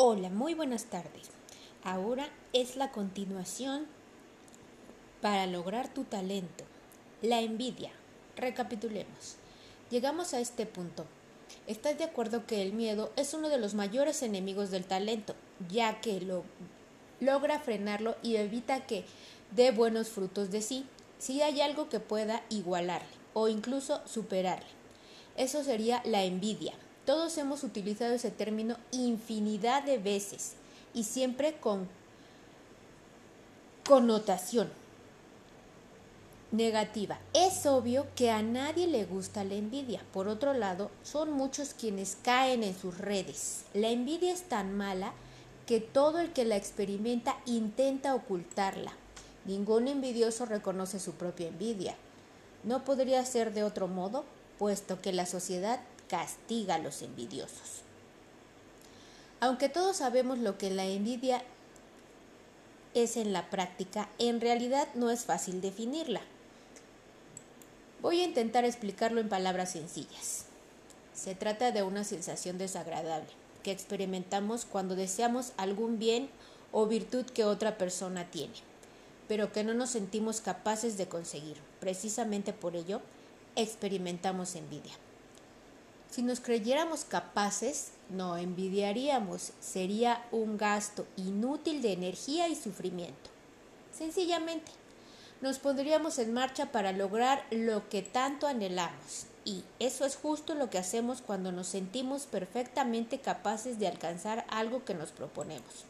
Hola, muy buenas tardes. Ahora es la continuación para lograr tu talento. La envidia. Recapitulemos. Llegamos a este punto. ¿Estás de acuerdo que el miedo es uno de los mayores enemigos del talento, ya que lo logra frenarlo y evita que dé buenos frutos de sí, si hay algo que pueda igualarle o incluso superarle? Eso sería la envidia. Todos hemos utilizado ese término infinidad de veces y siempre con connotación negativa. Es obvio que a nadie le gusta la envidia. Por otro lado, son muchos quienes caen en sus redes. La envidia es tan mala que todo el que la experimenta intenta ocultarla. Ningún envidioso reconoce su propia envidia. No podría ser de otro modo, puesto que la sociedad castiga a los envidiosos. Aunque todos sabemos lo que la envidia es en la práctica, en realidad no es fácil definirla. Voy a intentar explicarlo en palabras sencillas. Se trata de una sensación desagradable que experimentamos cuando deseamos algún bien o virtud que otra persona tiene, pero que no nos sentimos capaces de conseguir. Precisamente por ello, experimentamos envidia. Si nos creyéramos capaces, no envidiaríamos, sería un gasto inútil de energía y sufrimiento. Sencillamente, nos pondríamos en marcha para lograr lo que tanto anhelamos. Y eso es justo lo que hacemos cuando nos sentimos perfectamente capaces de alcanzar algo que nos proponemos.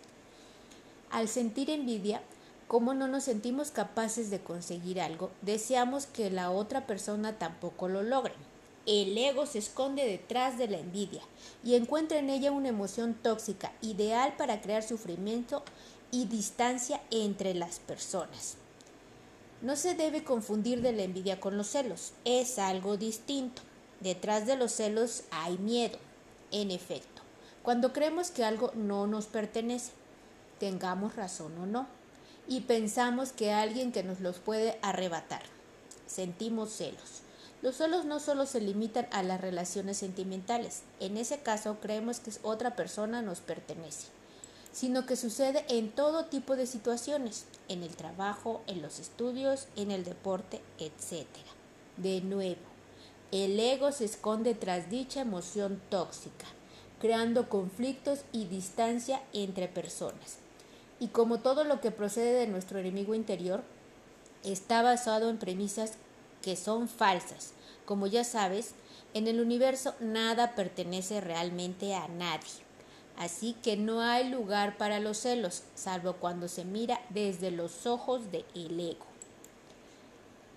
Al sentir envidia, como no nos sentimos capaces de conseguir algo, deseamos que la otra persona tampoco lo logre. El ego se esconde detrás de la envidia y encuentra en ella una emoción tóxica, ideal para crear sufrimiento y distancia entre las personas. No se debe confundir de la envidia con los celos, es algo distinto. Detrás de los celos hay miedo, en efecto, cuando creemos que algo no nos pertenece, tengamos razón o no, y pensamos que alguien que nos los puede arrebatar. Sentimos celos. Los celos no solo se limitan a las relaciones sentimentales, en ese caso creemos que otra persona nos pertenece, sino que sucede en todo tipo de situaciones, en el trabajo, en los estudios, en el deporte, etc. De nuevo, el ego se esconde tras dicha emoción tóxica, creando conflictos y distancia entre personas. Y como todo lo que procede de nuestro enemigo interior, está basado en premisas que son falsas. Como ya sabes, en el universo nada pertenece realmente a nadie. Así que no hay lugar para los celos, salvo cuando se mira desde los ojos del ego.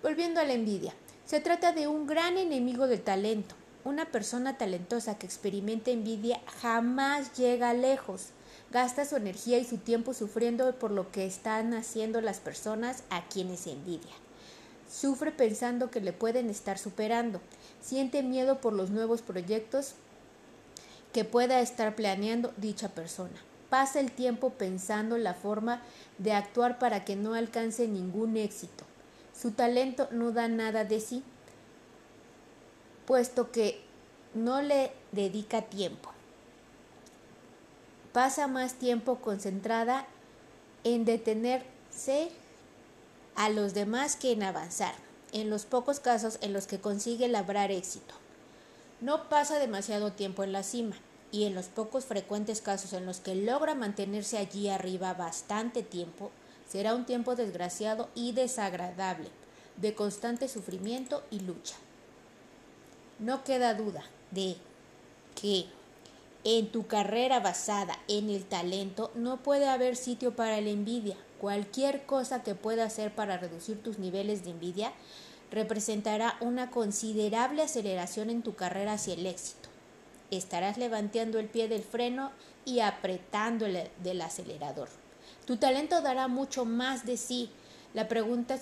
Volviendo a la envidia, se trata de un gran enemigo del talento. Una persona talentosa que experimenta envidia jamás llega lejos. Gasta su energía y su tiempo sufriendo por lo que están haciendo las personas a quienes envidia. Sufre pensando que le pueden estar superando. Siente miedo por los nuevos proyectos que pueda estar planeando dicha persona. Pasa el tiempo pensando la forma de actuar para que no alcance ningún éxito. Su talento no da nada de sí, puesto que no le dedica tiempo. Pasa más tiempo concentrada en detenerse a los demás que en avanzar, en los pocos casos en los que consigue labrar éxito. No pasa demasiado tiempo en la cima y en los pocos frecuentes casos en los que logra mantenerse allí arriba bastante tiempo, será un tiempo desgraciado y desagradable, de constante sufrimiento y lucha. No queda duda de que en tu carrera basada en el talento no puede haber sitio para la envidia, Cualquier cosa que pueda hacer para reducir tus niveles de envidia representará una considerable aceleración en tu carrera hacia el éxito. Estarás levantando el pie del freno y apretando el del acelerador. Tu talento dará mucho más de sí. La pregunta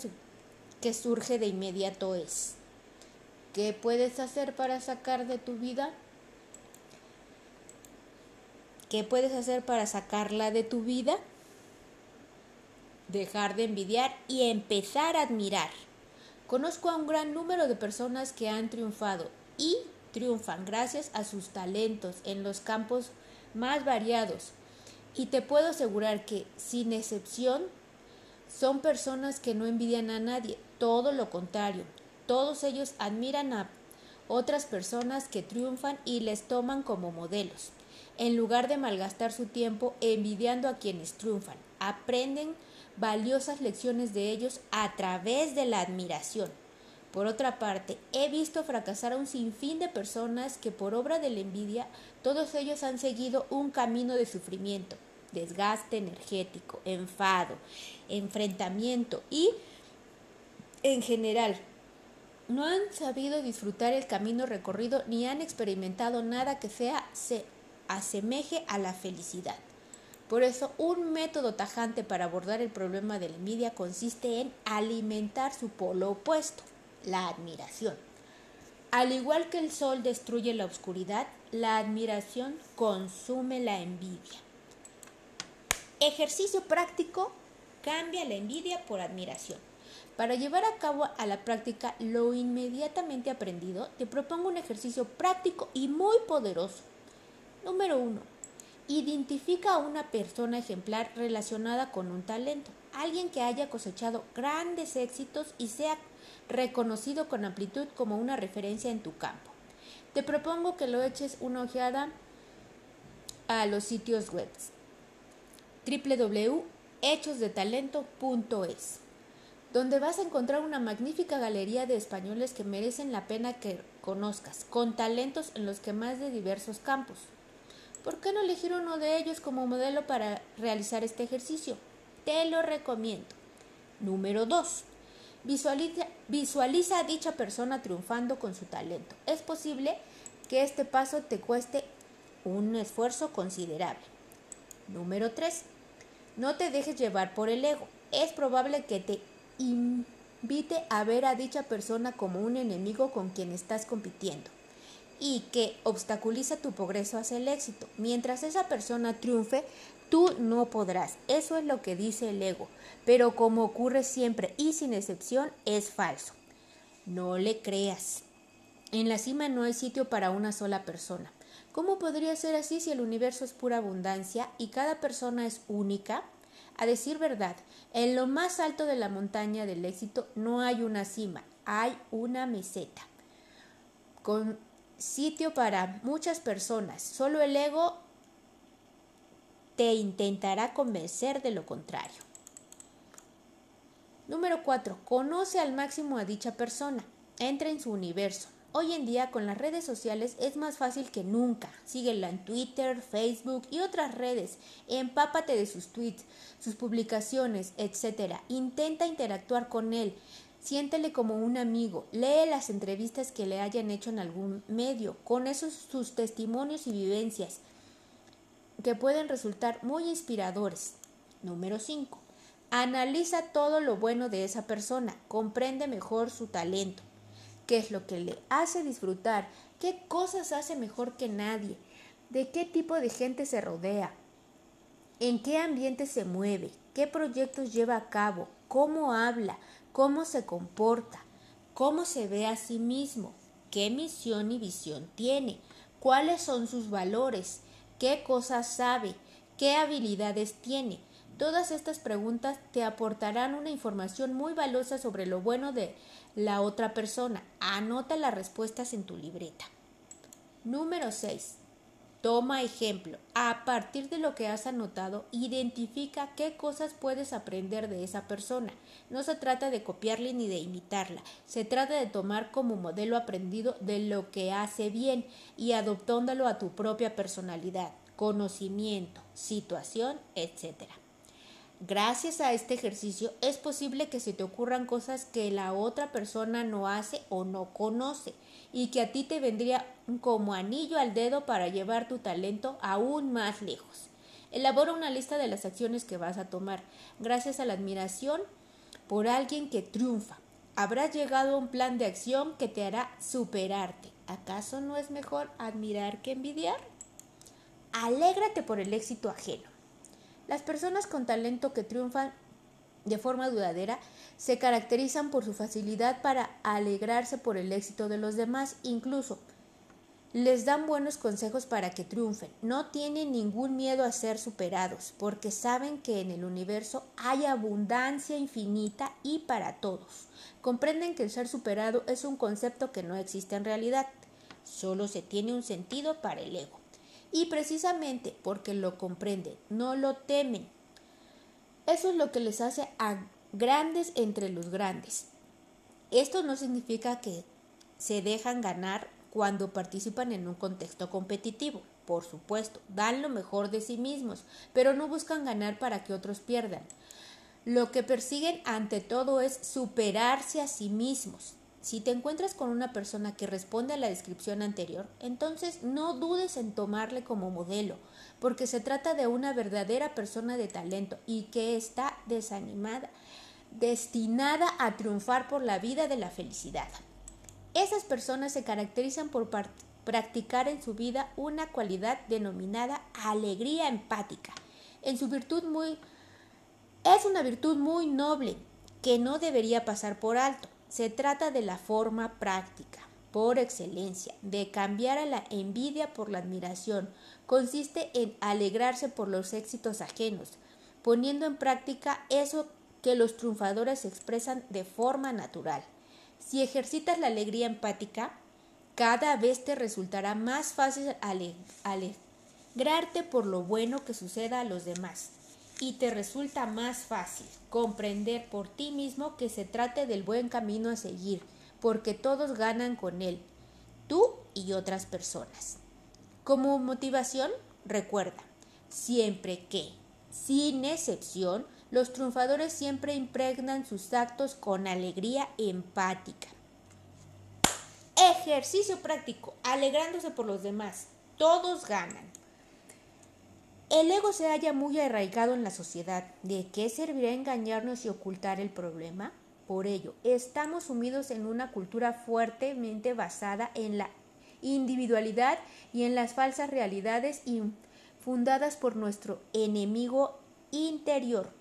que surge de inmediato es, ¿qué puedes hacer para sacar de tu vida? ¿Qué puedes hacer para sacarla de tu vida? Dejar de envidiar y empezar a admirar. Conozco a un gran número de personas que han triunfado y triunfan gracias a sus talentos en los campos más variados. Y te puedo asegurar que, sin excepción, son personas que no envidian a nadie, todo lo contrario. Todos ellos admiran a otras personas que triunfan y les toman como modelos, en lugar de malgastar su tiempo envidiando a quienes triunfan. Aprenden valiosas lecciones de ellos a través de la admiración. Por otra parte, he visto fracasar a un sinfín de personas que por obra de la envidia todos ellos han seguido un camino de sufrimiento, desgaste energético, enfado, enfrentamiento y, en general, no han sabido disfrutar el camino recorrido ni han experimentado nada que sea se asemeje a la felicidad. Por eso, un método tajante para abordar el problema de la envidia consiste en alimentar su polo opuesto, la admiración. Al igual que el sol destruye la oscuridad, la admiración consume la envidia. Ejercicio práctico cambia la envidia por admiración. Para llevar a cabo a la práctica lo inmediatamente aprendido, te propongo un ejercicio práctico y muy poderoso. Número 1. Identifica a una persona ejemplar relacionada con un talento, alguien que haya cosechado grandes éxitos y sea reconocido con amplitud como una referencia en tu campo. Te propongo que lo eches una ojeada a los sitios web www.hechosdetalento.es donde vas a encontrar una magnífica galería de españoles que merecen la pena que conozcas, con talentos en los que más de diversos campos. ¿Por qué no elegir uno de ellos como modelo para realizar este ejercicio? Te lo recomiendo. Número 2. Visualiza, a dicha persona triunfando con su talento. Es posible que este paso te cueste un esfuerzo considerable. Número 3. No te dejes llevar por el ego. Es probable que te invite a ver a dicha persona como un enemigo con quien estás compitiendo y que obstaculiza tu progreso hacia el éxito. Mientras esa persona triunfe, tú no podrás. Eso es lo que dice el ego. Pero como ocurre siempre y sin excepción, es falso. No le creas. En la cima no hay sitio para una sola persona. ¿Cómo podría ser así si el universo es pura abundancia y cada persona es única? A decir verdad, en lo más alto de la montaña del éxito no hay una cima, hay una meseta. Con sitio para muchas personas, solo el ego te intentará convencer de lo contrario. Número 4. Conoce al máximo a dicha persona. Entra en su universo. Hoy en día con las redes sociales es más fácil que nunca. Síguela en Twitter, Facebook y otras redes. Empápate de sus tweets, sus publicaciones, etc. Intenta interactuar con él. Siéntele como un amigo. Lee las entrevistas que le hayan hecho en algún medio. Con esos sus testimonios y vivencias que pueden resultar muy inspiradores. Número 5. Analiza todo lo bueno de esa persona. Comprende mejor su talento qué es lo que le hace disfrutar, qué cosas hace mejor que nadie, de qué tipo de gente se rodea, en qué ambiente se mueve, qué proyectos lleva a cabo, cómo habla, cómo se comporta, cómo se ve a sí mismo, qué misión y visión tiene, cuáles son sus valores, qué cosas sabe, qué habilidades tiene. Todas estas preguntas te aportarán una información muy valiosa sobre lo bueno de la otra persona. Anota las respuestas en tu libreta. Número 6. Toma ejemplo. A partir de lo que has anotado, identifica qué cosas puedes aprender de esa persona. No se trata de copiarle ni de imitarla. Se trata de tomar como modelo aprendido de lo que hace bien y adoptándolo a tu propia personalidad, conocimiento, situación, etc. Gracias a este ejercicio es posible que se te ocurran cosas que la otra persona no hace o no conoce y que a ti te vendría como anillo al dedo para llevar tu talento aún más lejos. Elabora una lista de las acciones que vas a tomar. Gracias a la admiración por alguien que triunfa, habrás llegado a un plan de acción que te hará superarte. ¿Acaso no es mejor admirar que envidiar? Alégrate por el éxito ajeno. Las personas con talento que triunfan de forma duradera se caracterizan por su facilidad para alegrarse por el éxito de los demás, incluso les dan buenos consejos para que triunfen. No tienen ningún miedo a ser superados, porque saben que en el universo hay abundancia infinita y para todos. Comprenden que el ser superado es un concepto que no existe en realidad, solo se tiene un sentido para el ego. Y precisamente porque lo comprenden, no lo temen. Eso es lo que les hace grandes entre los grandes. Esto no significa que se dejan ganar cuando participan en un contexto competitivo. Por supuesto, dan lo mejor de sí mismos, pero no buscan ganar para que otros pierdan. Lo que persiguen ante todo es superarse a sí mismos. Si te encuentras con una persona que responde a la descripción anterior, entonces no dudes en tomarle como modelo, porque se trata de una verdadera persona de talento y que está desanimada, destinada a triunfar por la vida de la felicidad. Esas personas se caracterizan por practicar en su vida una cualidad denominada alegría empática. En su virtud muy es una virtud muy noble que no debería pasar por alto. Se trata de la forma práctica, por excelencia, de cambiar a la envidia por la admiración. Consiste en alegrarse por los éxitos ajenos, poniendo en práctica eso que los triunfadores expresan de forma natural. Si ejercitas la alegría empática, cada vez te resultará más fácil alegrarte por lo bueno que suceda a los demás y te resulta más fácil comprender por ti mismo que se trate del buen camino a seguir, porque todos ganan con él, tú y otras personas. Como motivación, recuerda, siempre que, sin excepción, los triunfadores siempre impregnan sus actos con alegría empática. Ejercicio práctico, alegrándose por los demás. Todos ganan. El ego se halla muy arraigado en la sociedad. ¿De qué servirá engañarnos y ocultar el problema? Por ello, estamos sumidos en una cultura fuertemente basada en la individualidad y en las falsas realidades fundadas por nuestro enemigo interior.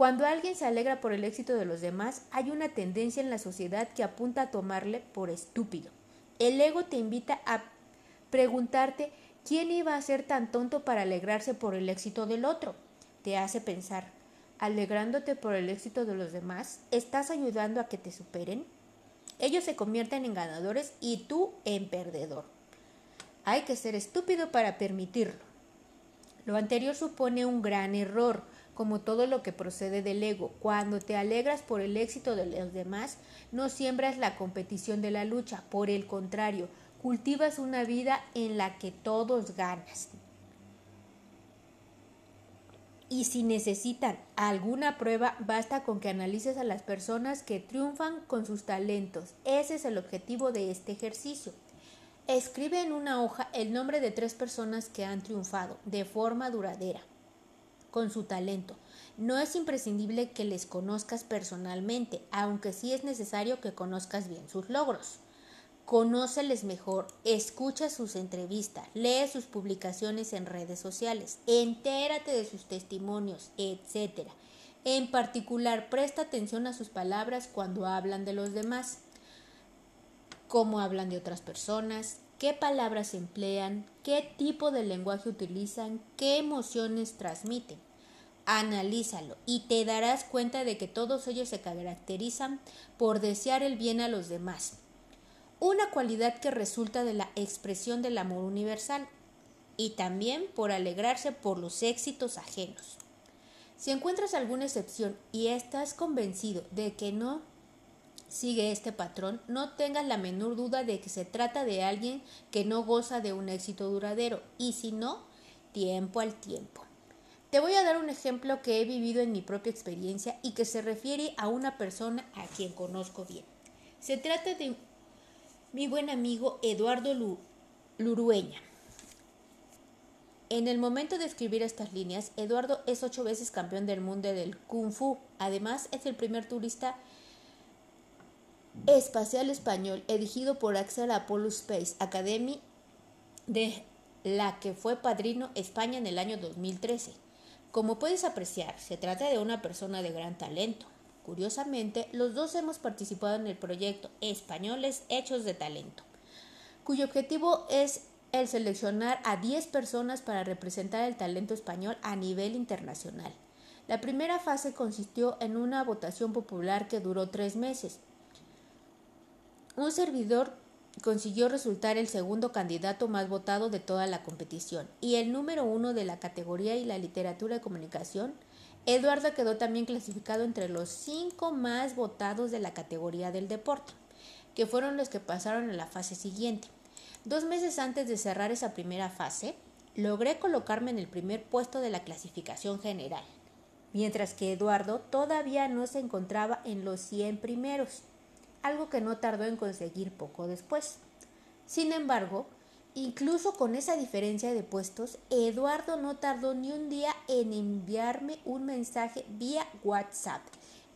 Cuando alguien se alegra por el éxito de los demás, hay una tendencia en la sociedad que apunta a tomarle por estúpido. El ego te invita a preguntarte quién iba a ser tan tonto para alegrarse por el éxito del otro. Te hace pensar, alegrándote por el éxito de los demás, ¿estás ayudando a que te superen? Ellos se convierten en ganadores y tú en perdedor. Hay que ser estúpido para permitirlo. Lo anterior supone un gran error, como todo lo que procede del ego. Cuando te alegras por el éxito de los demás, no siembras la competición de la lucha, por el contrario, cultivas una vida en la que todos ganas. Y si necesitan alguna prueba, basta con que analices a las personas que triunfan con sus talentos. Ese es el objetivo de este ejercicio. Escribe en una hoja el nombre de tres personas que han triunfado de forma duradera con su talento. No es imprescindible que les conozcas personalmente, aunque sí es necesario que conozcas bien sus logros. Conóceles mejor, escucha sus entrevistas, lee sus publicaciones en redes sociales, entérate de sus testimonios, etc. En particular, presta atención a sus palabras cuando hablan de los demás, cómo hablan de otras personas, qué palabras emplean, qué tipo de lenguaje utilizan, qué emociones transmiten. Analízalo y te darás cuenta de que todos ellos se caracterizan por desear el bien a los demás, una cualidad que resulta de la expresión del amor universal y también por alegrarse por los éxitos ajenos. Si encuentras alguna excepción y estás convencido de que no sigue este patrón, no tengas la menor duda de que se trata de alguien que no goza de un éxito duradero y si no, tiempo al tiempo. Te voy a dar un ejemplo que he vivido en mi propia experiencia y que se refiere a una persona a quien conozco bien. Se trata de mi buen amigo Eduardo Lurueña. En el momento de escribir estas líneas, Eduardo es ocho veces campeón del mundo del Kung Fu. Además, es el primer turista espacial español elegido por Axel Apollo Space Academy de la que fue padrino España en el año 2013. Como puedes apreciar, se trata de una persona de gran talento. Curiosamente, los dos hemos participado en el proyecto Españoles Hechos de Talento. cuyo objetivo es el seleccionar a 10 personas para representar el talento español a nivel internacional. La primera fase consistió en una votación popular que duró tres meses. Un servidor consiguió resultar el segundo candidato más votado de toda la competición y el número uno de la categoría y la literatura de comunicación. Eduardo quedó también clasificado entre los cinco más votados de la categoría del deporte, que fueron los que pasaron a la fase siguiente. Dos meses antes de cerrar esa primera fase, logré colocarme en el primer puesto de la clasificación general mientras que Eduardo todavía no se encontraba en los 100 primeros, algo que no tardó en conseguir poco después. Sin embargo, incluso con esa diferencia de puestos, Eduardo no tardó ni un día en enviarme un mensaje vía WhatsApp,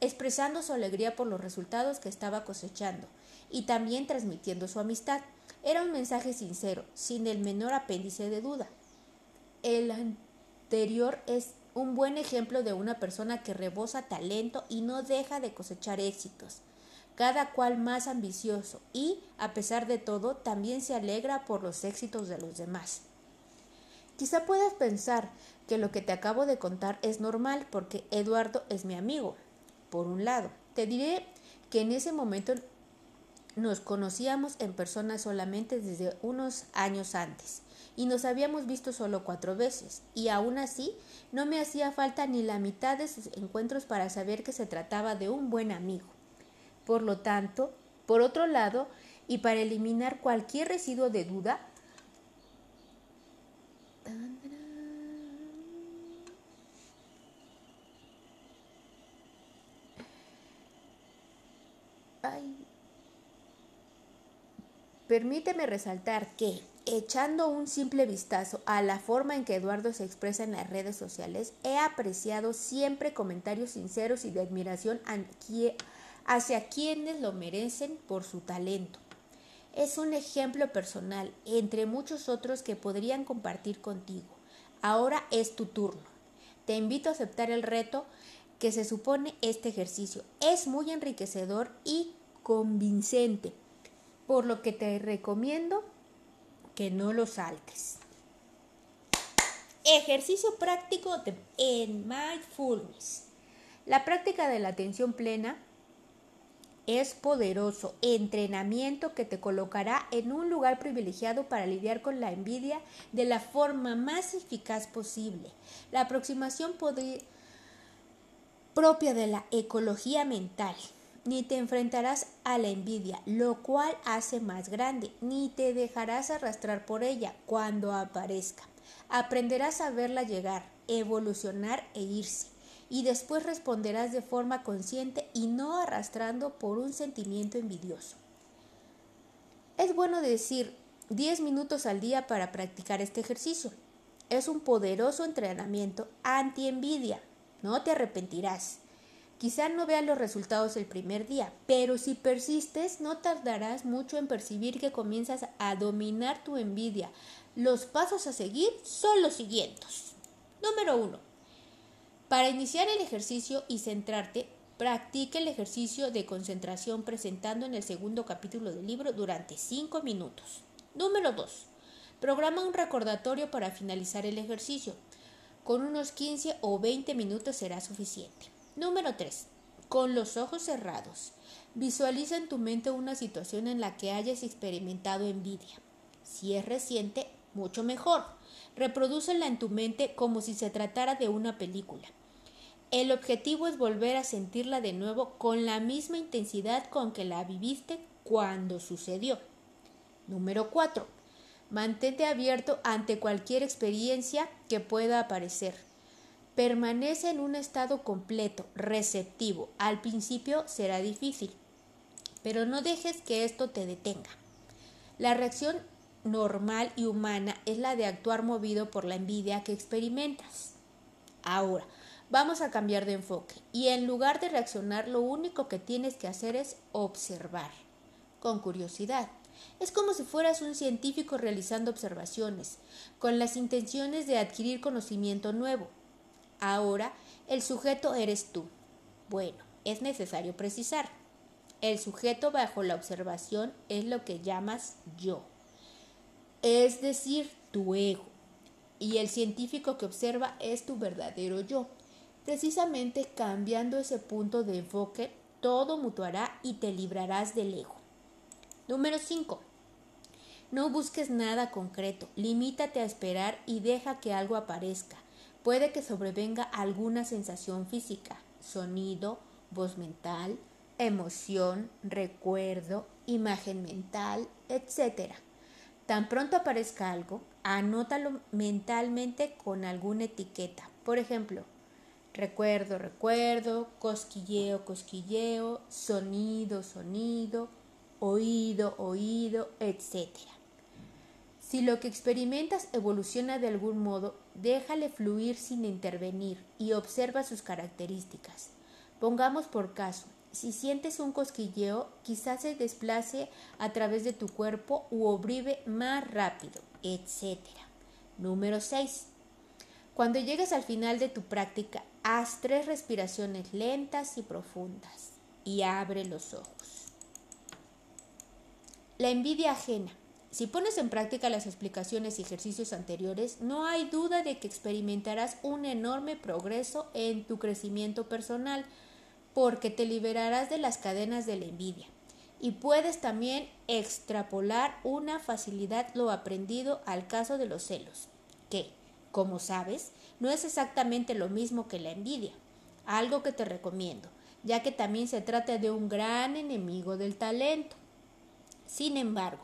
expresando su alegría por los resultados que estaba cosechando y también transmitiendo su amistad. Era un mensaje sincero, sin el menor apéndice de duda. El anterior es un buen ejemplo de una persona que rebosa talento y no deja de cosechar éxitos, cada cual más ambicioso y, a pesar de todo, también se alegra por los éxitos de los demás. Quizá puedas pensar que lo que te acabo de contar es normal porque Eduardo es mi amigo. Por un lado, te diré que en ese momento nos conocíamos en persona solamente desde unos años antes y nos habíamos visto solo cuatro veces, y aún así no me hacía falta ni la mitad de sus encuentros para saber que se trataba de un buen amigo. Por lo tanto, por otro lado, y para eliminar cualquier residuo de duda, Permíteme resaltar que, echando un simple vistazo a la forma en que Eduardo se expresa en las redes sociales, he apreciado siempre comentarios sinceros y de admiración hacia quienes lo merecen por su talento. Es un ejemplo personal entre muchos otros que podrían compartir contigo. Ahora es tu turno. Te invito a aceptar el reto que se supone este ejercicio. Es muy enriquecedor y convincente por lo que te recomiendo que no lo saltes. Ejercicio práctico de, en mindfulness. La práctica de la atención plena es poderoso entrenamiento que te colocará en un lugar privilegiado para lidiar con la envidia de la forma más eficaz posible. La aproximación propia de la ecología mental ni te enfrentarás a la envidia, lo cual hace más grande, ni te dejarás arrastrar por ella cuando aparezca. Aprenderás a verla llegar, evolucionar e irse, y después responderás de forma consciente y no arrastrando por un sentimiento envidioso. Es bueno decir 10 minutos al día para practicar este ejercicio. Es un poderoso entrenamiento anti-envidia. No te arrepentirás. Quizá no veas los resultados el primer día, pero si persistes no tardarás mucho en percibir que comienzas a dominar tu envidia. Los pasos a seguir son los siguientes. Número 1. Para iniciar el ejercicio y centrarte, practica el ejercicio de concentración presentando en el segundo capítulo del libro durante 5 minutos. Número 2. Programa un recordatorio para finalizar el ejercicio. Con unos 15 o 20 minutos será suficiente. Número 3. Con los ojos cerrados. Visualiza en tu mente una situación en la que hayas experimentado envidia. Si es reciente, mucho mejor. Reprodúcela en tu mente como si se tratara de una película. El objetivo es volver a sentirla de nuevo con la misma intensidad con que la viviste cuando sucedió. Número 4. Mantente abierto ante cualquier experiencia que pueda aparecer. Permanece en un estado completo, receptivo. Al principio será difícil, pero no dejes que esto te detenga. La reacción normal y humana es la de actuar movido por la envidia que experimentas. Ahora, vamos a cambiar de enfoque y en lugar de reaccionar lo único que tienes que hacer es observar, con curiosidad. Es como si fueras un científico realizando observaciones, con las intenciones de adquirir conocimiento nuevo. Ahora, el sujeto eres tú. Bueno, es necesario precisar. El sujeto bajo la observación es lo que llamas yo. es decir, tu ego. Y el científico que observa es tu verdadero yo. Precisamente cambiando ese punto de enfoque, todo mutuará y te librarás del ego. Número 5. No busques nada concreto, limítate a esperar y deja que algo aparezca. Puede que sobrevenga alguna sensación física, sonido, voz mental, emoción, recuerdo, imagen mental, etc. Tan pronto aparezca algo, anótalo mentalmente con alguna etiqueta. Por ejemplo, recuerdo, recuerdo, cosquilleo, cosquilleo, sonido, sonido, oído, oído, etc. Si lo que experimentas evoluciona de algún modo, déjale fluir sin intervenir y observa sus características. Pongamos por caso, si sientes un cosquilleo, quizás se desplace a través de tu cuerpo u obrive más rápido, etc. Número 6. Cuando llegues al final de tu práctica, haz tres respiraciones lentas y profundas y abre los ojos. La envidia ajena. Si pones en práctica las explicaciones y ejercicios anteriores, no hay duda de que experimentarás un enorme progreso en tu crecimiento personal, porque te liberarás de las cadenas de la envidia. Y puedes también extrapolar una facilidad lo aprendido al caso de los celos, que, como sabes, no es exactamente lo mismo que la envidia, algo que te recomiendo, ya que también se trata de un gran enemigo del talento. Sin embargo,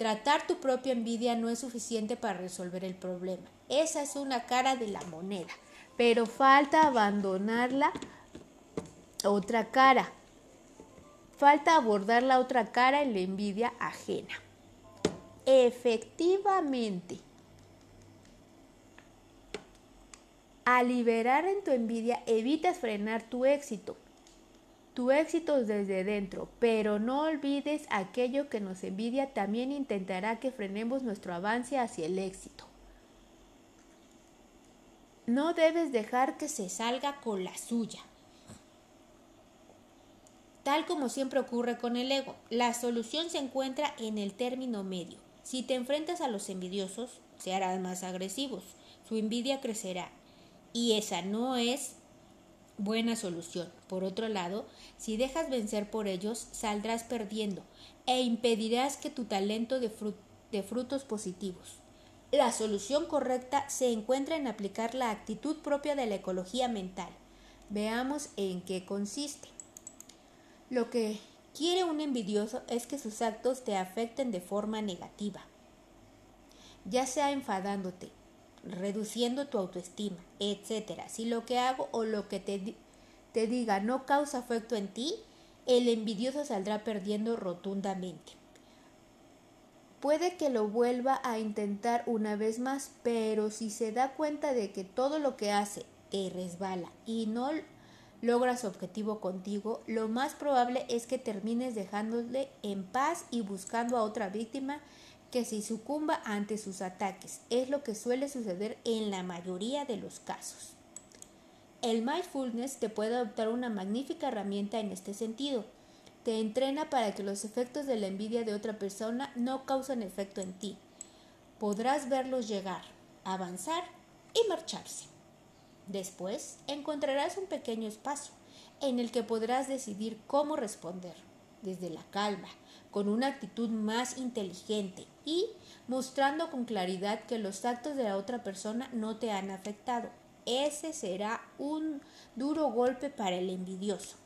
Tratar tu propia envidia no es suficiente para resolver el problema. Esa es una cara de la moneda, pero falta abandonarla otra cara. Falta abordar la otra cara en la envidia ajena. Efectivamente, al liberar en tu envidia evitas frenar tu éxito tu éxito desde dentro, pero no olvides aquello que nos envidia también intentará que frenemos nuestro avance hacia el éxito. No debes dejar que se salga con la suya. Tal como siempre ocurre con el ego, la solución se encuentra en el término medio. Si te enfrentas a los envidiosos, se harán más agresivos, su envidia crecerá. Y esa no es buena solución. Por otro lado, si dejas vencer por ellos, saldrás perdiendo e impedirás que tu talento de, de frutos positivos. La solución correcta se encuentra en aplicar la actitud propia de la ecología mental. Veamos en qué consiste. Lo que quiere un envidioso es que sus actos te afecten de forma negativa, ya sea enfadándote, reduciendo tu autoestima, etc. Si lo que hago o lo que te, te diga no causa afecto en ti, el envidioso saldrá perdiendo rotundamente. Puede que lo vuelva a intentar una vez más, pero si se da cuenta de que todo lo que hace te resbala y no logra su objetivo contigo, lo más probable es que termines dejándole en paz y buscando a otra víctima que se sucumba ante sus ataques. Es lo que suele suceder en la mayoría de los casos. El mindfulness te puede adoptar una magnífica herramienta en este sentido. Te entrena para que los efectos de la envidia de otra persona no causen efecto en ti. Podrás verlos llegar, avanzar y marcharse. Después encontrarás un pequeño espacio en el que podrás decidir cómo responder, desde la calma, con una actitud más inteligente y mostrando con claridad que los actos de la otra persona no te han afectado. Ese será un duro golpe para el envidioso.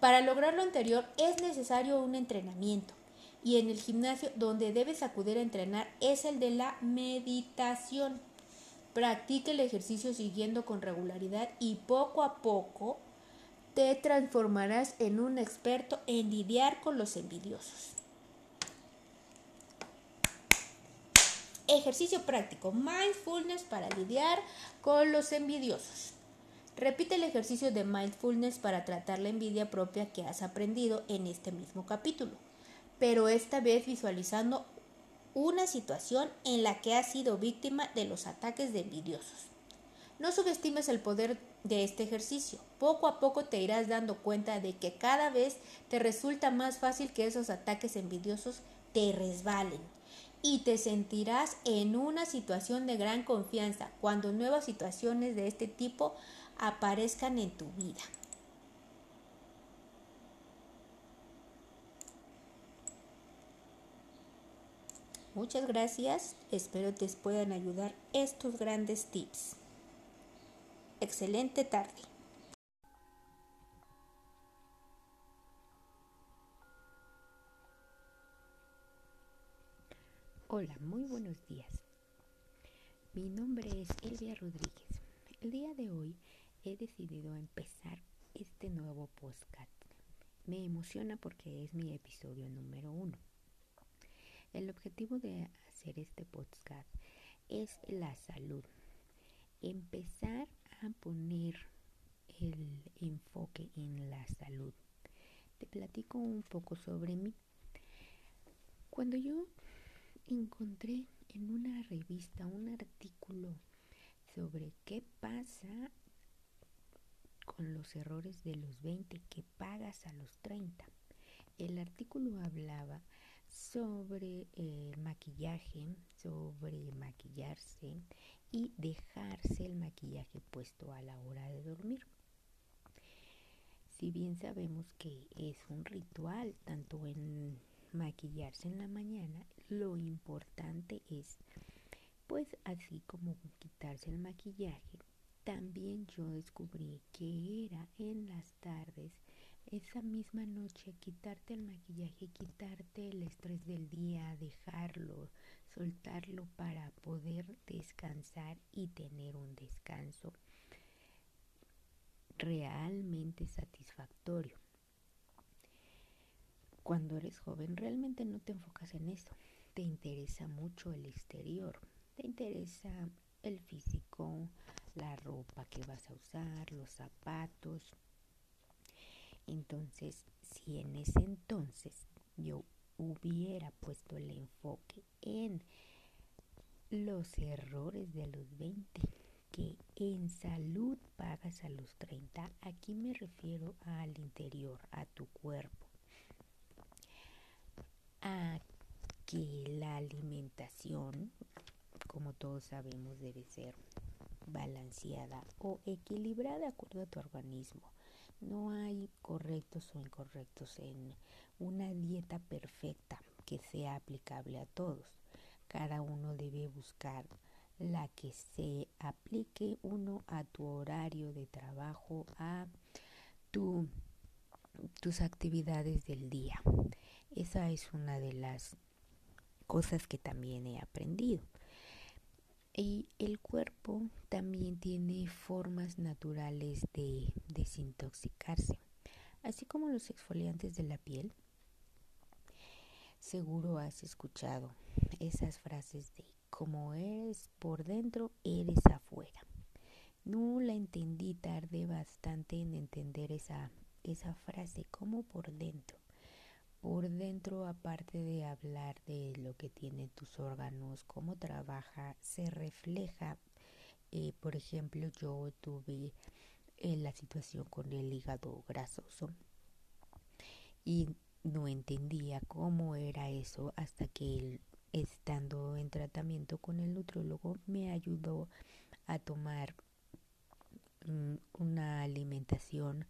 Para lograr lo anterior es necesario un entrenamiento y en el gimnasio donde debes acudir a entrenar es el de la meditación. Practica el ejercicio siguiendo con regularidad y poco a poco te transformarás en un experto en lidiar con los envidiosos. Ejercicio práctico, mindfulness para lidiar con los envidiosos. Repite el ejercicio de mindfulness para tratar la envidia propia que has aprendido en este mismo capítulo, pero esta vez visualizando una situación en la que has sido víctima de los ataques de envidiosos. No subestimes el poder de este ejercicio. Poco a poco te irás dando cuenta de que cada vez te resulta más fácil que esos ataques envidiosos te resbalen y te sentirás en una situación de gran confianza cuando nuevas situaciones de este tipo aparezcan en tu vida. Muchas gracias, espero te puedan ayudar estos grandes tips. Excelente tarde. Hola, muy buenos días. Mi nombre es Elvia Rodríguez. El día de hoy he decidido empezar este nuevo podcast. Me emociona porque es mi episodio número uno. El objetivo de hacer este podcast es la salud. Empezar poner el enfoque en la salud. Te platico un poco sobre mí. Cuando yo encontré en una revista un artículo sobre qué pasa con los errores de los 20 que pagas a los 30. El artículo hablaba sobre el maquillaje, sobre maquillarse y dejarse el maquillaje puesto a la hora de dormir. Si bien sabemos que es un ritual, tanto en maquillarse en la mañana, lo importante es, pues así como quitarse el maquillaje, también yo descubrí que era en las tardes esa misma noche quitarte el maquillaje, quitarte el estrés del día, dejarlo, soltarlo para poder descansar y tener un descanso realmente satisfactorio. Cuando eres joven realmente no te enfocas en eso, te interesa mucho el exterior, te interesa el físico, la ropa que vas a usar, los zapatos, entonces, si en ese entonces yo hubiera puesto el enfoque en los errores de los 20 que en salud pagas a los 30, aquí me refiero al interior, a tu cuerpo, a que la alimentación, como todos sabemos, debe ser balanceada o equilibrada de acuerdo a tu organismo no hay correctos o incorrectos en una dieta perfecta que sea aplicable a todos. Cada uno debe buscar la que se aplique uno a tu horario de trabajo, a tu, tus actividades del día. Esa es una de las cosas que también he aprendido. Y el cuerpo también tiene formas naturales de desintoxicarse, así como los exfoliantes de la piel. Seguro has escuchado esas frases de como eres por dentro, eres afuera. No la entendí, tarde bastante en entender esa, esa frase, como por dentro por dentro, aparte de hablar de lo que tienen tus órganos, cómo trabaja, se refleja. Eh, por ejemplo, yo tuve eh, la situación con el hígado grasoso y no entendía cómo era eso hasta que él, estando en tratamiento con el nutrólogo, me ayudó a tomar mm, una alimentación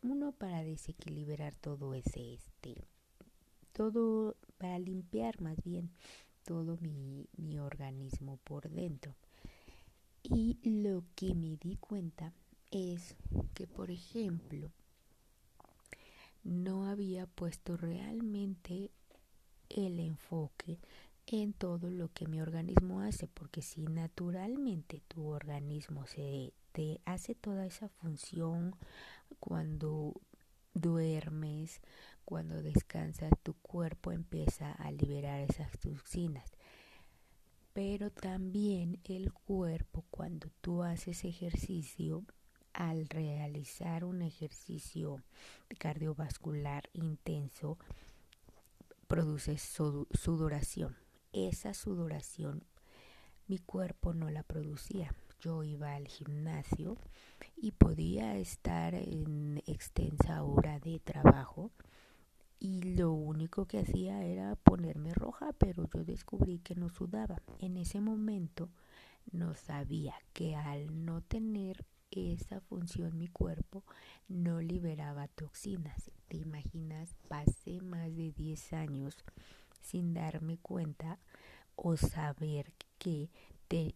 uno para desequilibrar todo ese este todo para limpiar más bien todo mi, mi organismo por dentro. Y lo que me di cuenta es que, por ejemplo, no había puesto realmente el enfoque en todo lo que mi organismo hace, porque si naturalmente tu organismo se te hace toda esa función cuando duermes, cuando descansas, tu cuerpo empieza a liberar esas toxinas. Pero también el cuerpo, cuando tú haces ejercicio, al realizar un ejercicio cardiovascular intenso, produce sudoración. Esa sudoración mi cuerpo no la producía. Yo iba al gimnasio y podía estar en extensa hora de trabajo y lo único que hacía era ponerme roja, pero yo descubrí que no sudaba. En ese momento no sabía que al no tener esa función mi cuerpo no liberaba toxinas. ¿Te imaginas? Pasé más de 10 años sin darme cuenta o saber que te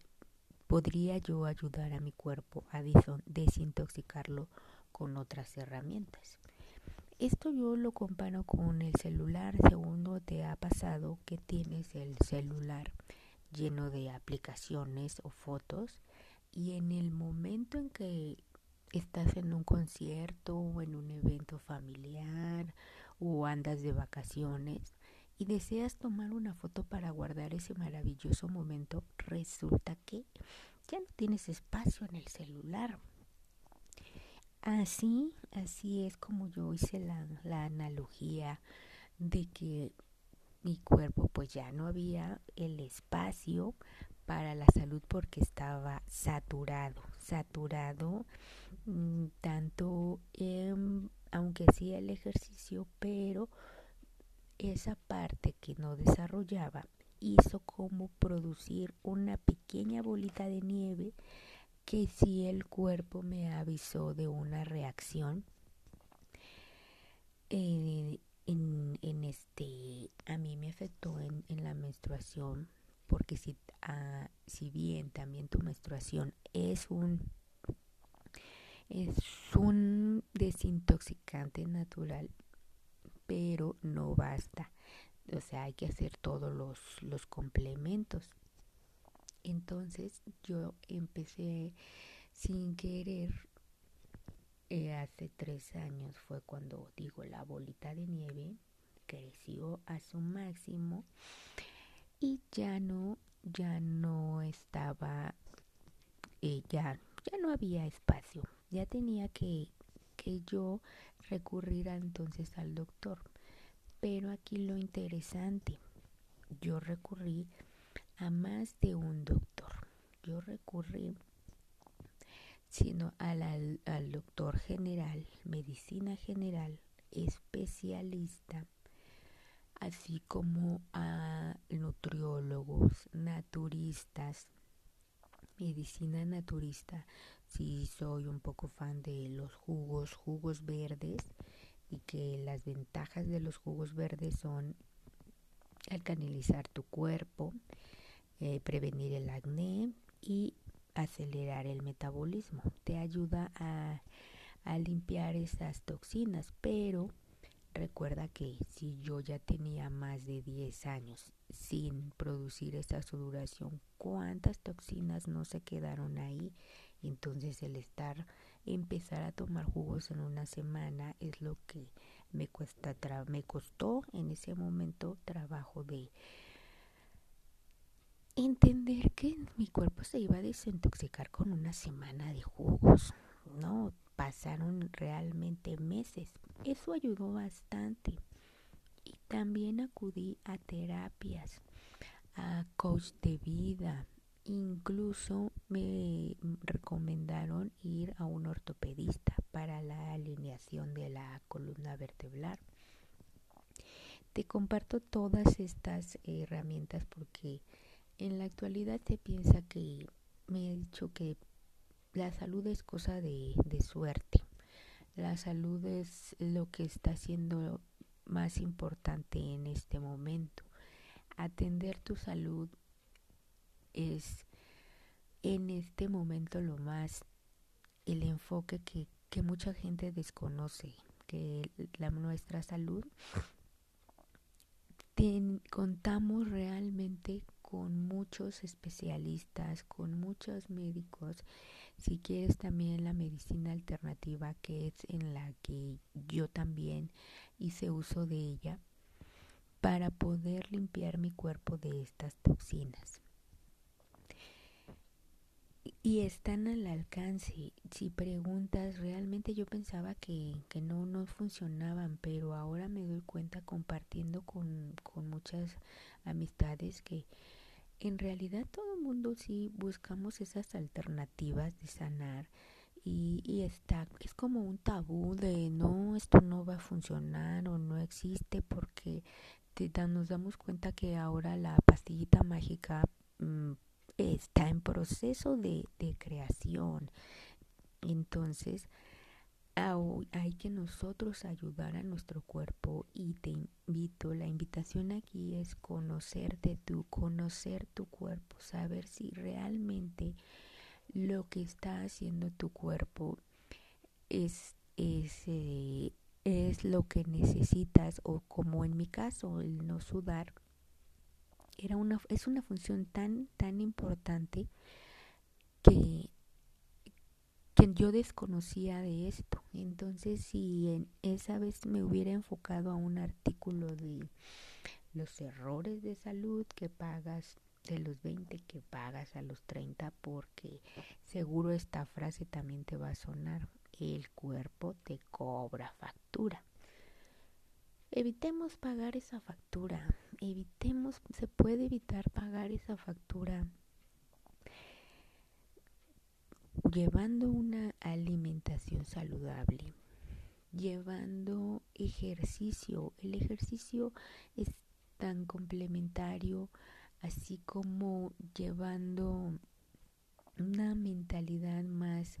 podría yo ayudar a mi cuerpo a desintoxicarlo con otras herramientas. Esto yo lo comparo con el celular. Segundo, te ha pasado que tienes el celular lleno de aplicaciones o fotos y en el momento en que estás en un concierto o en un evento familiar o andas de vacaciones y deseas tomar una foto para guardar ese maravilloso momento, resulta que ya no tienes espacio en el celular. Así, así es como yo hice la, la analogía de que mi cuerpo pues ya no había el espacio para la salud porque estaba saturado, saturado mm, tanto aunque hacía el ejercicio, pero esa parte que no desarrollaba hizo como producir una pequeña bolita de nieve que si el cuerpo me avisó de una reacción eh, en, en, este a mí me afectó en, la menstruación porque si, ah, si bien también tu menstruación es un es un desintoxicante natural pero no basta. O sea hay que hacer todos los, los complementos entonces yo empecé sin querer, eh, hace tres años fue cuando digo la bolita de nieve creció a su máximo y ya no, ya no estaba, eh, ya, ya no había espacio, ya tenía que, que yo recurrir entonces al doctor. Pero aquí lo interesante, yo recurrí a más de un doctor. Yo recurrí sino al, al doctor general, medicina general, especialista, así como a nutriólogos, naturistas, medicina naturista. Si soy un poco fan de los jugos, jugos verdes, y que las ventajas de los jugos verdes son alcanilizar tu cuerpo, eh, prevenir el acné y acelerar el metabolismo. Te ayuda a, limpiar esas toxinas, pero recuerda que si yo ya tenía más de 10 años sin producir esa sudoración, ¿cuántas toxinas no se quedaron ahí? Entonces el estar, empezar a tomar jugos en una semana es lo que me cuesta, me costó en ese momento trabajo de entender que mi cuerpo se iba a desintoxicar con una semana de jugos. No, pasaron realmente meses. Eso ayudó bastante. Y también acudí a terapias, a coach de vida. Incluso me recomendaron ir a un ortopedista para la alineación de la columna vertebral. Te comparto todas estas herramientas porque en la actualidad se piensa que me he dicho que la salud es cosa de, suerte. La salud es lo que está siendo más importante en este momento. Atender tu salud es en este momento lo más el enfoque que, que mucha gente desconoce, que la, nuestra salud contamos realmente con muchos especialistas, con muchos médicos, si quieres también la medicina alternativa que es en la que yo también hice uso de ella para poder limpiar mi cuerpo de estas toxinas. Y están al alcance. Si preguntas, realmente yo pensaba que, que no, no funcionaban, pero ahora me doy cuenta compartiendo con, con muchas amistades que en realidad todo el mundo sí buscamos esas alternativas de sanar y, y está, es como un tabú de no, esto no va a funcionar o no existe porque nos damos cuenta que ahora la pastillita mágica mm, está en proceso de, de creación. Entonces, hay que nosotros ayudar a nuestro cuerpo y te invito, la invitación aquí es conocerte tú, conocer tu cuerpo, saber si realmente lo que está haciendo tu cuerpo es, es, eh, es lo que necesitas o como en mi caso el no sudar era una es una función tan tan importante que que yo desconocía de esto. Entonces, si en esa vez me hubiera enfocado a un artículo de los errores de salud que pagas de los 20 que pagas a los 30 porque seguro esta frase también te va a sonar. El cuerpo te cobra factura. Evitemos pagar esa factura. Evitemos, se puede evitar pagar esa factura llevando una alimentación saludable, llevando ejercicio. El ejercicio es tan complementario, así como llevando una mentalidad más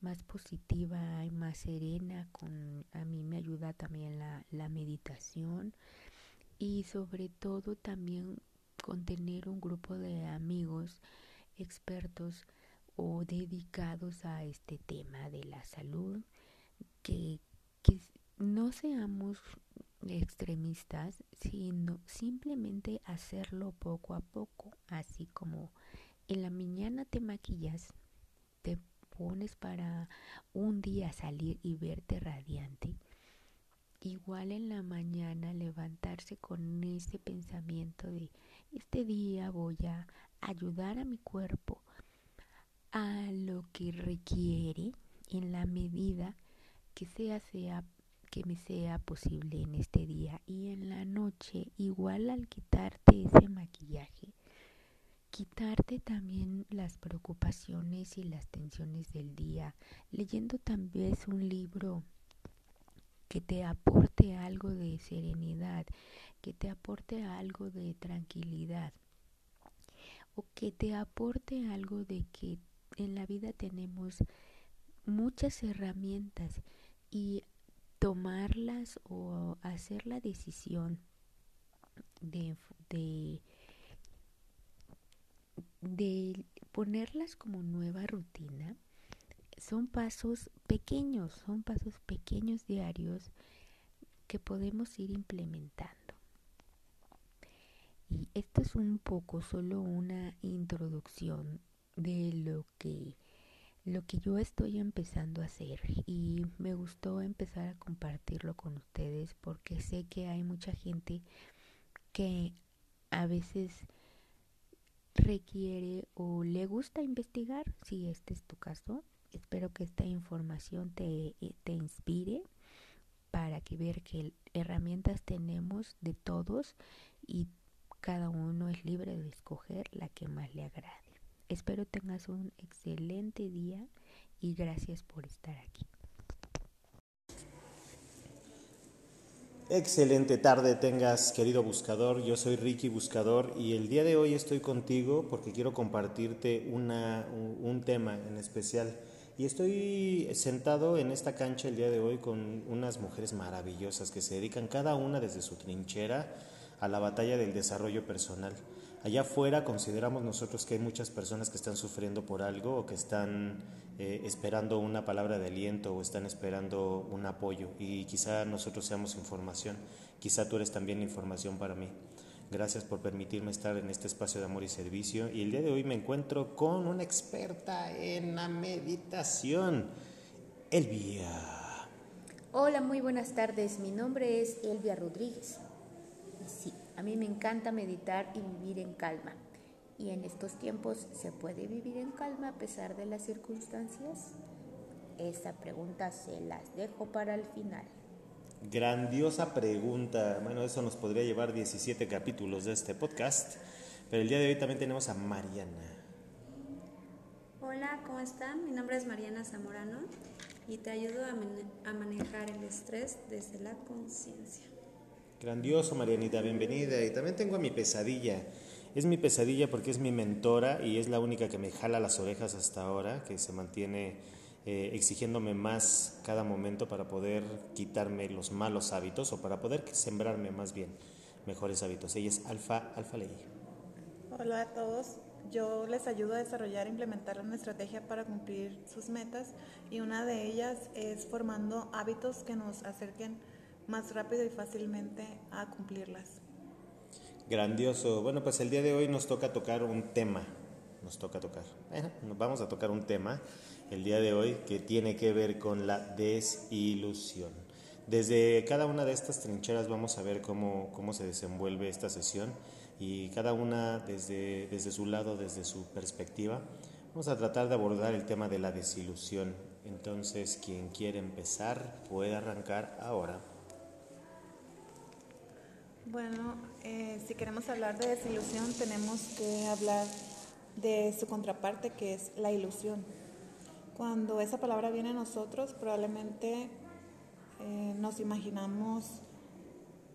más positiva y más serena con a mí me ayuda también la, la meditación y sobre todo también con tener un grupo de amigos expertos o dedicados a este tema de la salud, que, que no seamos extremistas, sino simplemente hacerlo poco a poco, así como en la mañana te maquillas, te pones para un día salir y verte radiante. Igual en la mañana levantarse con ese pensamiento de este día voy a ayudar a mi cuerpo a lo que requiere en la medida que sea, sea que me sea posible en este día y en la noche igual al quitarte ese maquillaje quitarte también las preocupaciones y las tensiones del día leyendo también un libro que te aporte algo de serenidad que te aporte algo de tranquilidad o que te aporte algo de que en la vida tenemos muchas herramientas y tomarlas o hacer la decisión de, de, de ponerlas como nueva rutina son pasos pequeños, son pasos pequeños diarios que podemos ir implementando. Y esto es un poco solo una introducción de lo que lo que yo estoy empezando a hacer y me gustó empezar a compartirlo con ustedes porque sé que hay mucha gente que a veces requiere o le gusta investigar, si este es tu caso. Espero que esta información te, eh, te inspire para que ver que herramientas tenemos de todos y cada uno es libre de escoger la que más le agrade. Espero tengas un excelente día y gracias por estar aquí. Excelente tarde tengas, querido buscador. Yo soy Ricky Buscador y el día de hoy estoy contigo porque quiero compartirte una, un, tema en especial. Y estoy sentado en esta cancha el día de hoy con unas mujeres maravillosas que se dedican cada una desde su trinchera a la batalla del desarrollo personal. Allá afuera consideramos nosotros que hay muchas personas que están sufriendo por algo o que están eh, esperando una palabra de aliento o están esperando un apoyo y quizá nosotros seamos información, quizá tú eres también información para mí. Gracias por permitirme estar en este espacio de amor y servicio y el día de hoy me encuentro con una experta en la meditación, Elvia. Hola, muy buenas tardes. Mi nombre es Elvia Rodríguez. Sí, a mí me encanta meditar y vivir en calma. ¿Y en estos tiempos se puede vivir en calma a pesar de las circunstancias? Esa pregunta se las dejo para el final. Grandiosa pregunta. Bueno, eso nos podría llevar 17 capítulos de este podcast. Pero el día de hoy también tenemos a Mariana. Hola, ¿cómo están? Mi nombre es Mariana Zamorano y te ayudo a, a manejar el estrés desde la conciencia. Grandioso, Marianita, bienvenida. Y también tengo a mi pesadilla. Es mi pesadilla porque es mi mentora y es la única que me jala las orejas hasta ahora, que se mantiene eh, exigiéndome más cada momento para poder quitarme los malos hábitos o para poder sembrarme más bien mejores hábitos. Ella es Alfa, Alfa Ley. Hola a todos. Yo les ayudo a desarrollar e implementar una estrategia para cumplir sus metas y una de ellas es formando hábitos que nos acerquen más rápido y fácilmente a cumplirlas. Grandioso. Bueno, pues el día de hoy nos toca tocar un tema. Nos toca tocar. Bueno, vamos a tocar un tema el día de hoy que tiene que ver con la desilusión. Desde cada una de estas trincheras vamos a ver cómo, cómo se desenvuelve esta sesión y cada una desde, desde su lado, desde su perspectiva. Vamos a tratar de abordar el tema de la desilusión. Entonces, quien quiere empezar puede arrancar ahora. Bueno, eh, si queremos hablar de desilusión, tenemos que hablar de su contraparte, que es la ilusión. Cuando esa palabra viene a nosotros, probablemente eh, nos imaginamos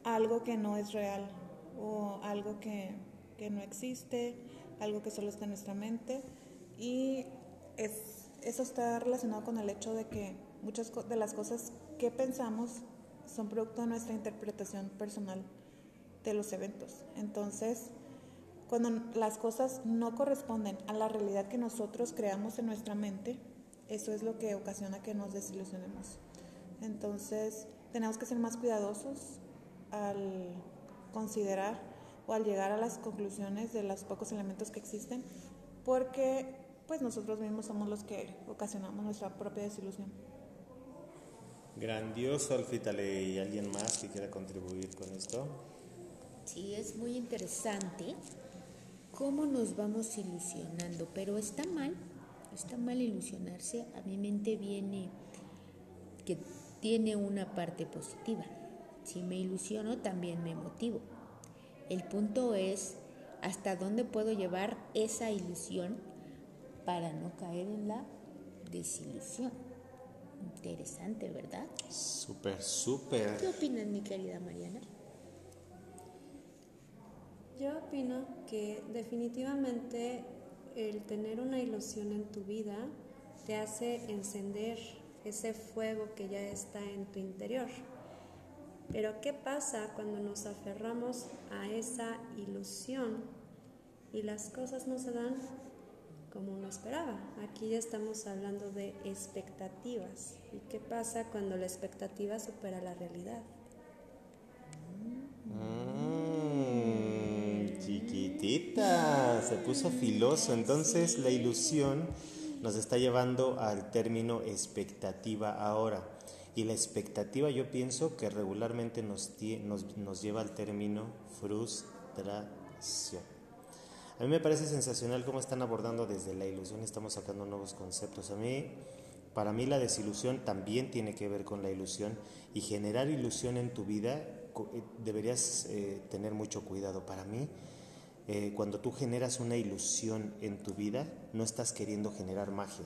algo que no es real o algo que, que, no existe, algo que solo está en nuestra mente. Y es, eso está relacionado con el hecho de que muchas de las cosas que pensamos son producto de nuestra interpretación personal de los eventos. Entonces, cuando las cosas no corresponden a la realidad que nosotros creamos en nuestra mente, eso es lo que ocasiona que nos desilusionemos. Entonces, tenemos que ser más cuidadosos al considerar o al llegar a las conclusiones de los pocos elementos que existen, porque pues nosotros mismos somos los que ocasionamos nuestra propia desilusión. Grandioso, Alfitale. ¿Y alguien más que quiera contribuir con esto? Sí, es muy interesante cómo nos vamos ilusionando, pero está mal, está mal ilusionarse. A mi mente viene que tiene una parte positiva. Si me ilusiono, también me motivo. El punto es hasta dónde puedo llevar esa ilusión para no caer en la desilusión. Interesante, ¿verdad? Súper, súper. ¿Qué opinas, mi querida Mariana? Yo opino que definitivamente el tener una ilusión en tu vida te hace encender ese fuego que ya está en tu interior. Pero ¿qué pasa cuando nos aferramos a esa ilusión y las cosas no se dan como uno esperaba? Aquí ya estamos hablando de expectativas. ¿Y qué pasa cuando la expectativa supera la realidad? Chiquitita, se puso filoso. Entonces la ilusión nos está llevando al término expectativa ahora. Y la expectativa yo pienso que regularmente nos, nos, nos lleva al término frustración. A mí me parece sensacional cómo están abordando desde la ilusión, estamos sacando nuevos conceptos. A mí, para mí la desilusión también tiene que ver con la ilusión y generar ilusión en tu vida eh, deberías eh, tener mucho cuidado. Para mí, eh, cuando tú generas una ilusión en tu vida, no estás queriendo generar magia.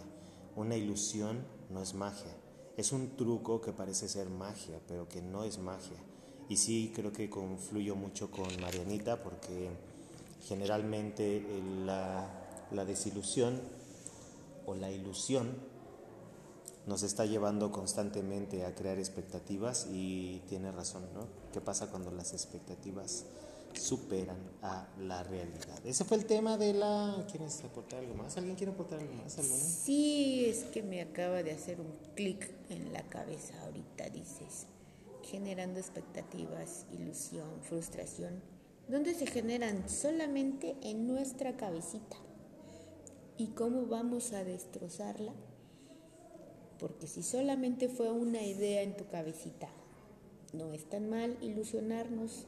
Una ilusión no es magia. Es un truco que parece ser magia, pero que no es magia. Y sí creo que confluyo mucho con Marianita porque generalmente la, la desilusión o la ilusión nos está llevando constantemente a crear expectativas y tiene razón, ¿no? ¿Qué pasa cuando las expectativas superan a la realidad? Ese fue el tema de la... ¿Quieres aportar algo más? ¿Alguien quiere aportar algo más? Sí, es que me acaba de hacer un clic en la cabeza ahorita, dices, generando expectativas, ilusión, frustración, ¿dónde se generan? Solamente en nuestra cabecita. ¿Y cómo vamos a destrozarla? porque si solamente fue una idea en tu cabecita, no es tan mal ilusionarnos,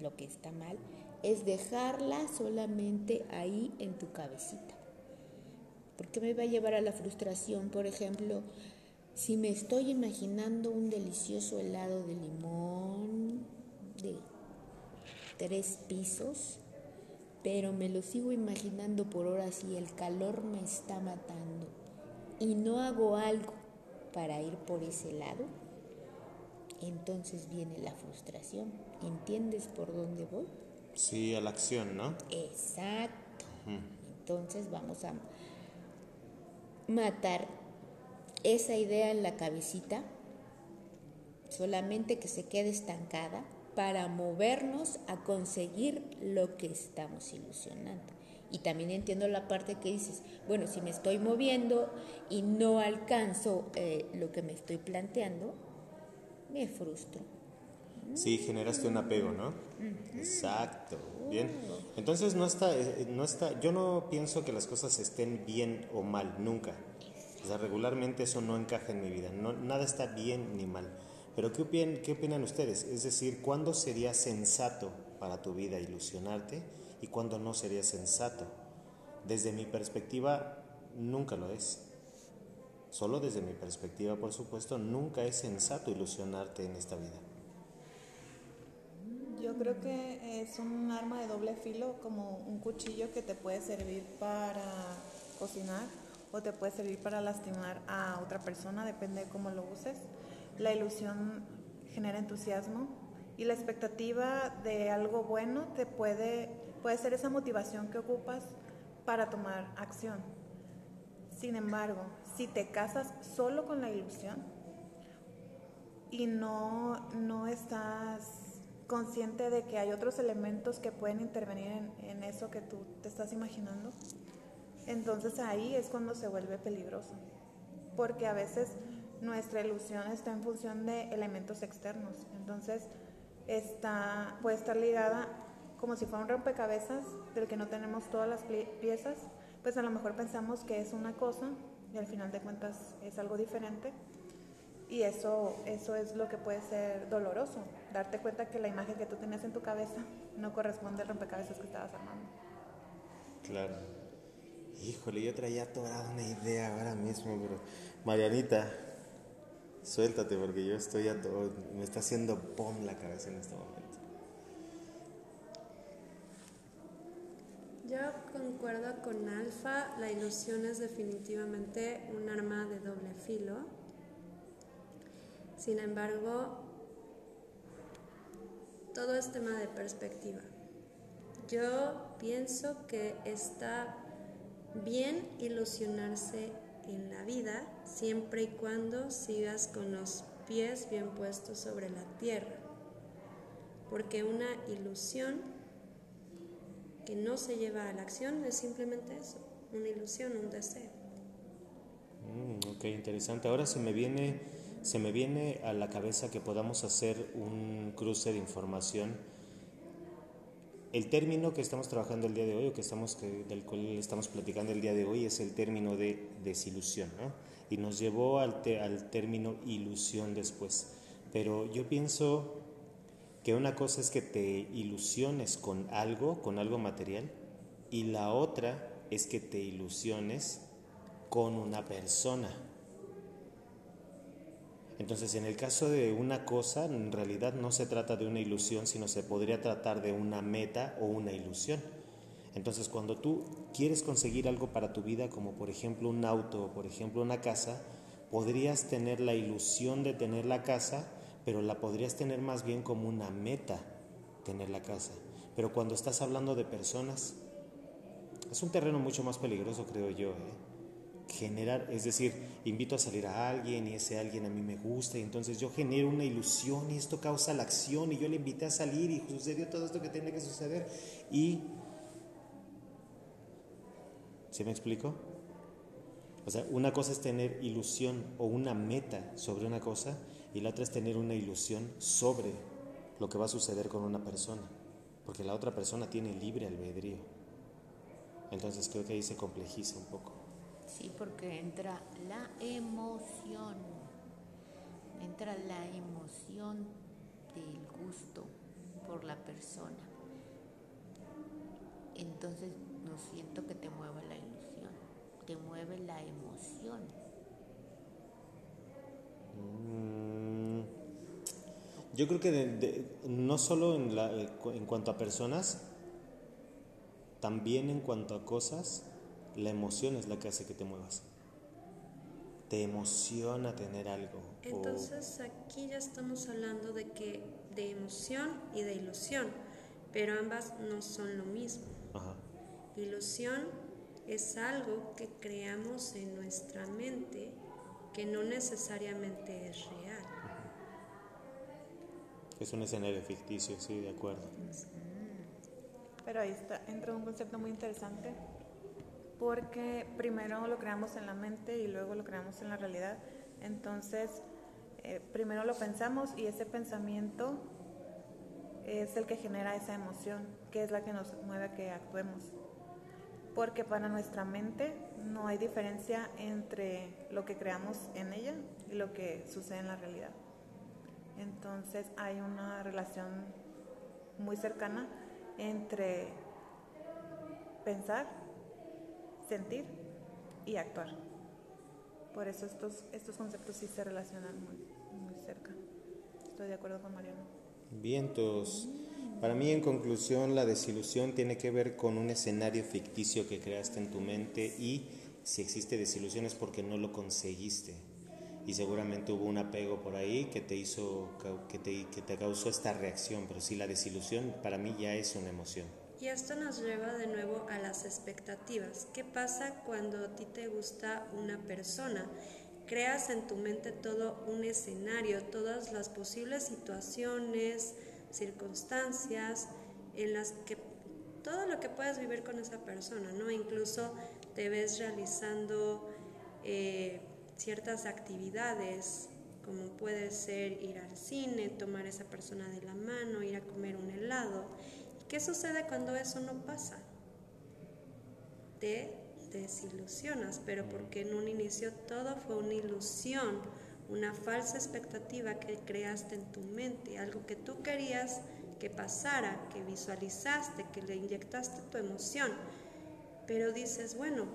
lo que está mal es dejarla solamente ahí en tu cabecita. Porque me va a llevar a la frustración, por ejemplo, si me estoy imaginando un delicioso helado de limón de tres pisos, pero me lo sigo imaginando por horas y el calor me está matando y no hago algo para ir por ese lado, entonces viene la frustración. ¿Entiendes por dónde voy? Sí, a la acción, ¿no? Exacto. Entonces vamos a matar esa idea en la cabecita, solamente que se quede estancada para movernos a conseguir lo que estamos ilusionando. Y también entiendo la parte que dices, bueno, si me estoy moviendo y no alcanzo eh, lo que me estoy planteando, me frustro. Sí, generaste un apego, ¿no? Exacto. Bien. Entonces no está, eh, no está, yo no pienso que las cosas estén bien o mal, nunca. O sea, regularmente eso no encaja en mi vida. No, nada está bien ni mal. Pero ¿qué opinan, ¿qué opinan ustedes? Es decir, ¿cuándo sería sensato para tu vida ilusionarte y cuándo no sería sensato? Desde mi perspectiva, nunca lo es. Solo desde mi perspectiva, por supuesto, nunca es sensato ilusionarte en esta vida. Creo que es un arma de doble filo, como un cuchillo que te puede servir para cocinar o te puede servir para lastimar a otra persona, depende de cómo lo uses. La ilusión genera entusiasmo y la expectativa de algo bueno te puede, puede ser esa motivación que ocupas para tomar acción. Sin embargo, si te casas solo con la ilusión y no, no estás consciente de que hay otros elementos que pueden intervenir en, eso que tú te estás imaginando, entonces ahí es cuando se vuelve peligroso. Porque a veces nuestra ilusión está en función de elementos externos. Entonces, está, puede estar ligada como si fuera un rompecabezas del que no tenemos todas las piezas, pues a lo mejor pensamos que es una cosa y al final de cuentas es algo diferente. Y eso, eso es lo que puede ser doloroso, darte cuenta que la imagen que tú tenías en tu cabeza no corresponde al rompecabezas que estabas armando. Claro. Híjole, yo traía toda una idea ahora mismo, pero Marianita, Suéltate porque yo estoy a todo, me está haciendo pom la cabeza en este momento. Yo concuerdo con Alfa, la ilusión es definitivamente un arma de doble filo. Sin embargo, todo es tema de perspectiva. Yo pienso que está bien ilusionarse en la vida siempre y cuando sigas con los pies bien puestos sobre la tierra. Porque una ilusión que no se lleva a la acción es simplemente eso, una ilusión, un deseo. Mm, ok, interesante. Ahora se me viene, se me viene a la cabeza que podamos hacer un cruce de información el término que estamos trabajando el día de hoy, o que estamos, del cual estamos platicando el día de hoy, es el término de desilusión, ¿no? Y nos llevó al, al término ilusión después. Pero yo pienso que una cosa es que te ilusiones con algo, con algo material, y la otra es que te ilusiones con una persona. Entonces, en el caso de una cosa, en realidad no se trata de una ilusión, sino se podría tratar de una meta o una ilusión. Entonces, cuando tú quieres conseguir algo para tu vida, como por ejemplo un auto o por ejemplo una casa, podrías tener la ilusión de tener la casa, pero la podrías tener más bien como una meta, tener la casa. Pero cuando estás hablando de personas, es un terreno mucho más peligroso, creo yo. ¿eh? Generar, es decir, invito a salir a alguien y ese alguien a mí me gusta y entonces yo genero una ilusión y esto causa la acción y yo le invité a salir y sucedió todo esto que tiene que suceder y... ¿Se me explico? O sea, una cosa es tener ilusión o una meta sobre una cosa y la otra es tener una ilusión sobre lo que va a suceder con una persona, porque la otra persona tiene libre albedrío. Entonces creo que ahí se complejiza un poco. Sí, porque entra la emoción, entra la emoción del gusto por la persona. Entonces no siento que te mueva la ilusión, te mueve la emoción. Mm, yo creo que no solo en, la, en cuanto a personas, también en cuanto a cosas, la emoción es la que hace que te muevas. Te emociona tener algo. Entonces aquí ya estamos hablando de que de emoción y de ilusión, pero ambas no son lo mismo. Ilusión es algo que creamos en nuestra mente que no necesariamente es real. Es un escenario ficticio, sí, de acuerdo. Pero ahí está, entra un concepto muy interesante, porque primero lo creamos en la mente y luego lo creamos en la realidad. Entonces, eh, primero lo pensamos y ese pensamiento es el que genera esa emoción, que es la que nos mueve a que actuemos. Porque para nuestra mente no hay diferencia entre lo que creamos en ella y lo que sucede en la realidad. Entonces hay una relación muy cercana entre pensar, sentir y actuar. Por eso estos, estos conceptos sí se relacionan muy, muy cerca. Estoy de acuerdo con Mariano. Vientos. Para mí, en conclusión, la desilusión tiene que ver con un escenario ficticio que creaste en tu mente y si existe desilusión es porque no lo conseguiste y seguramente hubo un apego por ahí que te hizo, que te, que te causó esta reacción, pero sí la desilusión para mí ya es una emoción. Y esto nos lleva de nuevo a las expectativas. ¿Qué pasa cuando a ti te gusta una persona? Creas en tu mente todo un escenario, todas las posibles situaciones, circunstancias en las que todo lo que puedas vivir con esa persona, ¿no? Incluso te ves realizando eh, ciertas actividades, como puede ser ir al cine, tomar a esa persona de la mano, ir a comer un helado. ¿Qué sucede cuando eso no pasa? Te desilusionas, pero porque en un inicio todo fue una ilusión, una falsa expectativa que creaste en tu mente, algo que tú querías que pasara, que visualizaste, que le inyectaste tu emoción. Pero dices, bueno,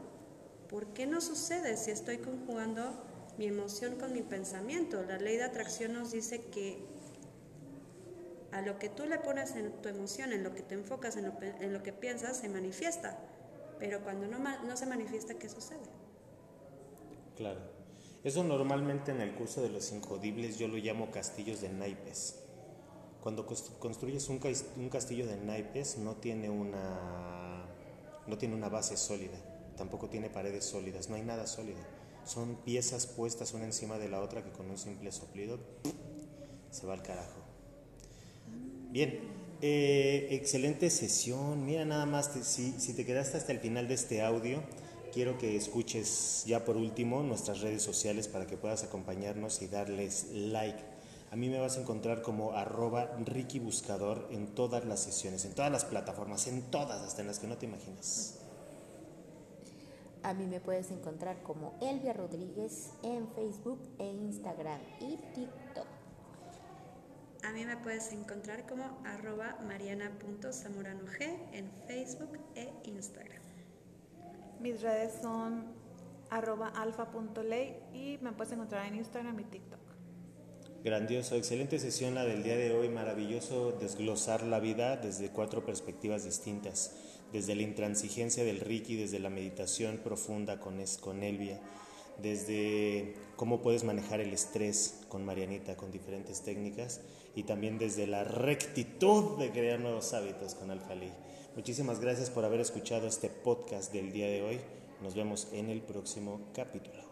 ¿Por qué no sucede si estoy conjugando mi emoción con mi pensamiento? La ley de atracción nos dice que a lo que tú le pones en tu emoción, en lo que te enfocas, en lo, que piensas, se manifiesta. Pero cuando no, se manifiesta, ¿qué sucede? Claro. Eso normalmente en el curso de los incodibles yo lo llamo castillos de naipes. Cuando construyes un, un castillo de naipes no tiene una, no tiene una base sólida tampoco tiene paredes sólidas, no hay nada sólido. Son piezas puestas una encima de la otra que con un simple soplido se va al carajo. Bien, eh, excelente sesión. Mira nada más, si, si te quedaste hasta el final de este audio, quiero que escuches ya por último nuestras redes sociales para que puedas acompañarnos y darles like. A mí me vas a encontrar como arroba Ricky Buscador en todas las sesiones, en todas las plataformas, en todas, hasta en las que no te imaginas. A mí me puedes encontrar como Elvia Rodríguez en Facebook e Instagram y TikTok. A mí me puedes encontrar como arroba mariana.zamorano en Facebook e Instagram. Mis redes son arroba alfa.ley y me puedes encontrar en Instagram y TikTok. Grandioso, excelente sesión la del día de hoy, maravilloso desglosar la vida desde cuatro perspectivas distintas desde la intransigencia del Ricky, desde la meditación profunda con, con Elvia, desde cómo puedes manejar el estrés con Marianita, con diferentes técnicas, y también desde la rectitud de crear nuevos hábitos con Alfalí. Muchísimas gracias por haber escuchado este podcast del día de hoy. Nos vemos en el próximo capítulo.